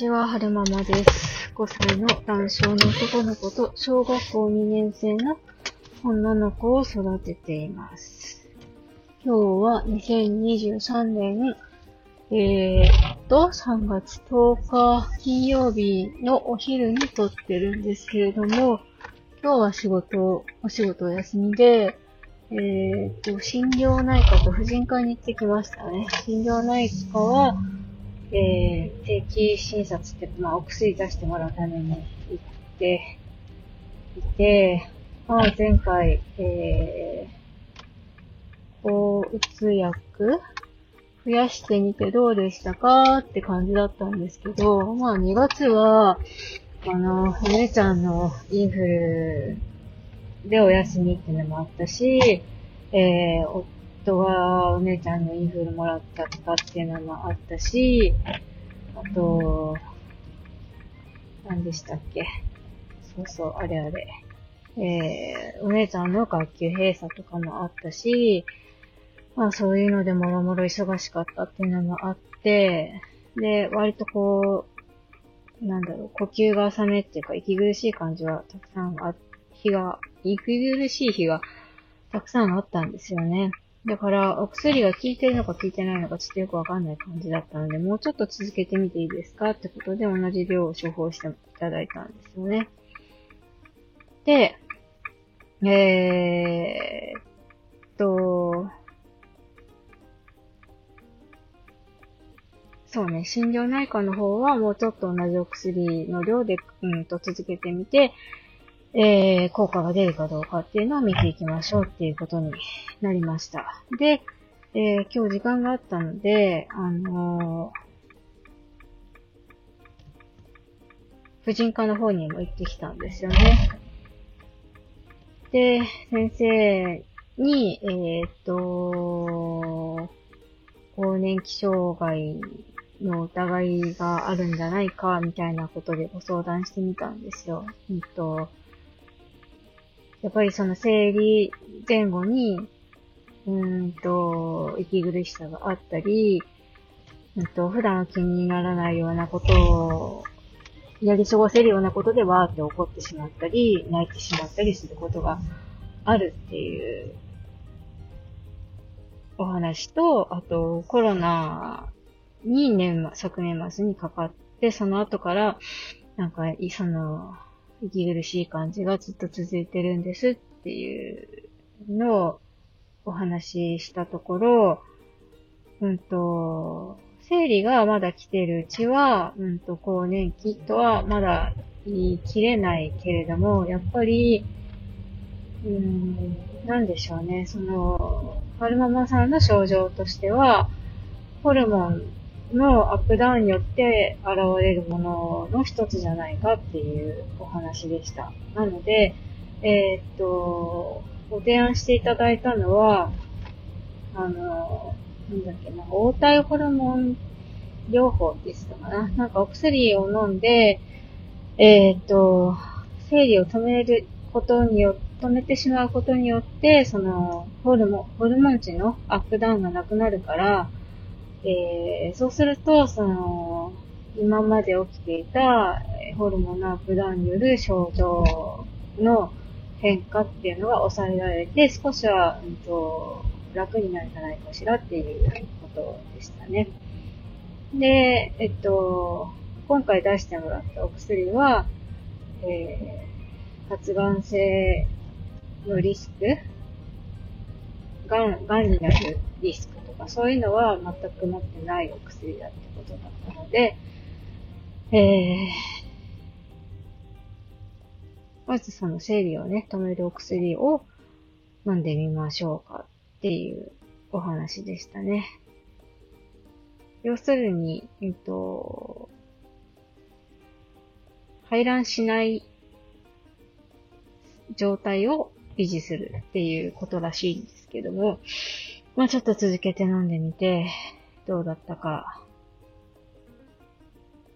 ちは、はるままです。5歳の男性の男の子と小学校2年生の女の子を育てています。今日は2023年、えー、っと、3月10日金曜日のお昼に撮ってるんですけれども、今日は仕事、お仕事お休みで、えー、っと、心療内科と婦人科に行ってきましたね。心療内科は、え、定期診察って、まあ、お薬出してもらうために行って、いて、まあ、前回、えー、抗うつ薬増やしてみてどうでしたか？って感じだったんですけど、まあ、2月は、あの、お姉ちゃんのインフルでお休みっていうのもあったし、えー、夫がお姉ちゃんのインフルもらったとかっていうのもあったし、あと、何でしたっけ？そうそう、あれあれ。えー、お姉ちゃんの学級閉鎖とかもあったし、まあそういうのでもろもろ忙しかったっていうのもあって、で、割とこう、なんだろう、呼吸が浅めっていうか息苦しい感じはたくさんあ、日が、息苦しい日がたくさんあったんですよね。だから、お薬が効いてるのか効いてないのかちょっとよくわかんない感じだったので、もうちょっと続けてみていいですかってことで同じ量を処方していただいたんですよね。で、えーっと、そうね、心療内科の方はもうちょっと同じお薬の量で、うんと続けてみて、えー、効果が出るかどうかっていうのを見ていきましょうっていうことになりました。で、えー今日時間があったので、あのー婦人科の方にも行ってきたんですよね。で、先生に、えーっと、更年期障害の疑いがあるんじゃないか、みたいなことでご相談してみたんですよ。うんと、やっぱりその生理前後に、うーんと、息苦しさがあったり、うんと、普段気にならないようなことを、やり過ごせるようなことでわーって怒ってしまったり、泣いてしまったりすることがあるっていうお話と、あと、コロナに年、昨年末にかかって、その後から、なんか、その、息苦しい感じがずっと続いてるんですっていうのをお話ししたところ、うんと、生理がまだ来てるうちは、うんと、更年期とはまだ言い切れないけれども、やっぱり、うーん、なんでしょうね、その、春ママさんの症状としては、ホルモンのアップダウンによって現れるものの一つじゃないかっていうお話でした。なので、えーっと、ご提案していただいたのは、あの、なんだっけな、応体ホルモン療法でしたかな。なんかお薬を飲んで、えーっと、生理を止めることによって止めてしまうことによって、その、ホルモン、ホルモン値のアップダウンがなくなるから、えー、そうすると、その、今まで起きていたホルモンのアップダウンによる症状の変化っていうのが抑えられて、少しは、うんと、楽になるんじゃないかしらっていうことでしたね。で、えっと、今回出してもらったお薬は、えー、発がん性のリスクがん、がんになるリスクか、そういうのは全く持ってないお薬だってことだったので、えー、まずその生理をね、止めるお薬を飲んでみましょうかっていうお話でしたね。要するに、えっと、排卵しない状態を維持するっていうことらしいんですけども、まあちょっと続けて飲んでみて、どうだったか、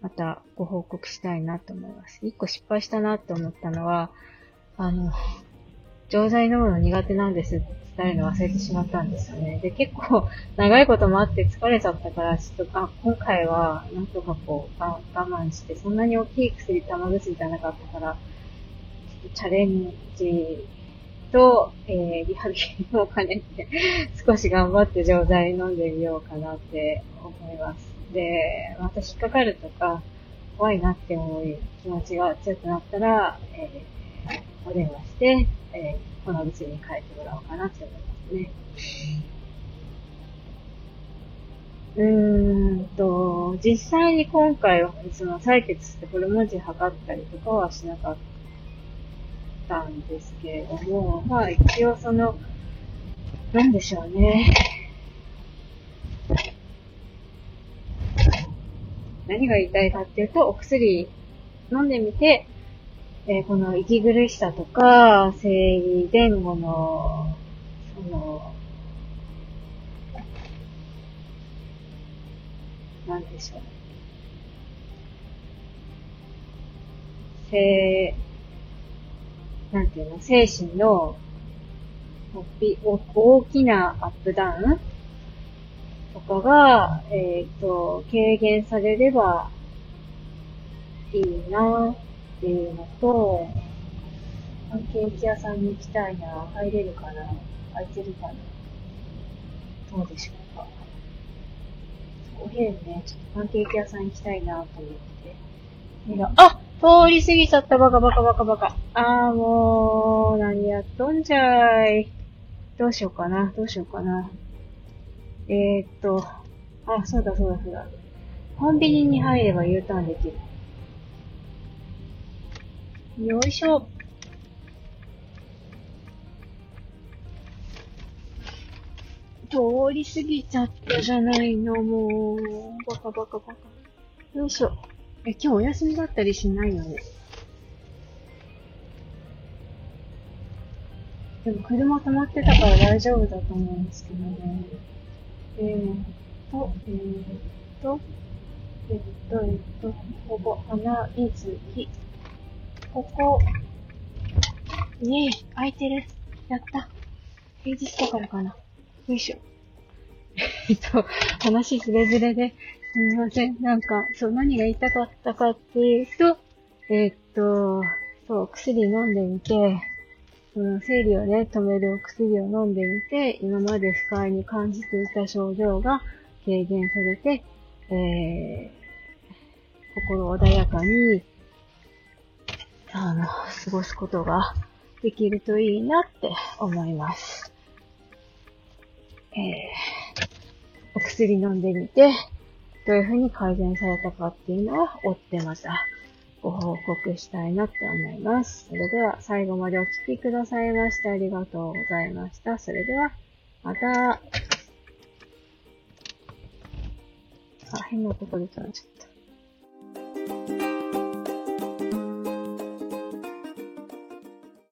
またご報告したいなと思います。一個失敗したなって思ったのは、あの、錠剤飲むの苦手なんですって伝えるの忘れてしまったんですよね。で、結構長いこともあって疲れちゃったから、ちょっと、あ、今回はなんとかこう、我慢して、そんなに大きい薬、玉薬じゃなかったから、ちょっとチャレンジと、えー、リハビリも兼ねて、少し頑張って錠剤飲んでみようかなって思います。で、また引っかかるとか、怖いなって思う気持ちが強くなったら、えー、お電話して、えー、この店に帰ってもらおうかなって思いますね。うーんと、実際に今回は、その採血してこれ文字測ったりとかはしなかったたんですけれども、まあ一応その、なんでしょうね。何が言いたいかっていうと、お薬飲んでみて、えー、この息苦しさとか、生理前後の、その、なんでしょう。精、なんていうの、精神の大きなアップダウンとかが、えっ、ー、と、軽減されればいいなっていうのと、パンケーキ屋さんに行きたいな。入れるかな空いてるかなどうでしょうか。お昼ね、ちょっとパンケーキ屋さん行きたいなと思って。あ通り過ぎちゃったバカバカバカバカ。あーもう、何やっとんじゃい。どうしようかな、どうしようかな。えー、っと、あ、そうだそうだそうだ。コンビニに入れば U ターンできる。よいしょ。通り過ぎちゃったじゃないの、もう。バカバカバカ。よいしょ。え、今日お休みだったりしないよね。でも車止まってたから大丈夫だと思うんですけどね。えーと、えーと、えっと、えっと、ここ、花水木。ここ、ねえ、空いてる。やった。平日だからかな。よいしょ。えっと、話すれずれで、すみません。なんか、そう、何が言いたかったかっていうと、えっと、そう、薬飲んでみて、その生理をね、止めるお薬を飲んでみて、今まで不快に感じていた症状が軽減されて、えー、心穏やかに、あの、過ごすことができるといいなって思います。えー、お薬飲んでみて、どういうふうに改善されたかっていうのを追ってまたご報告したいなって思います。それでは最後までお聴きくださいましてありがとうございました。それでは、また。あ、変なとこ出ちゃいました。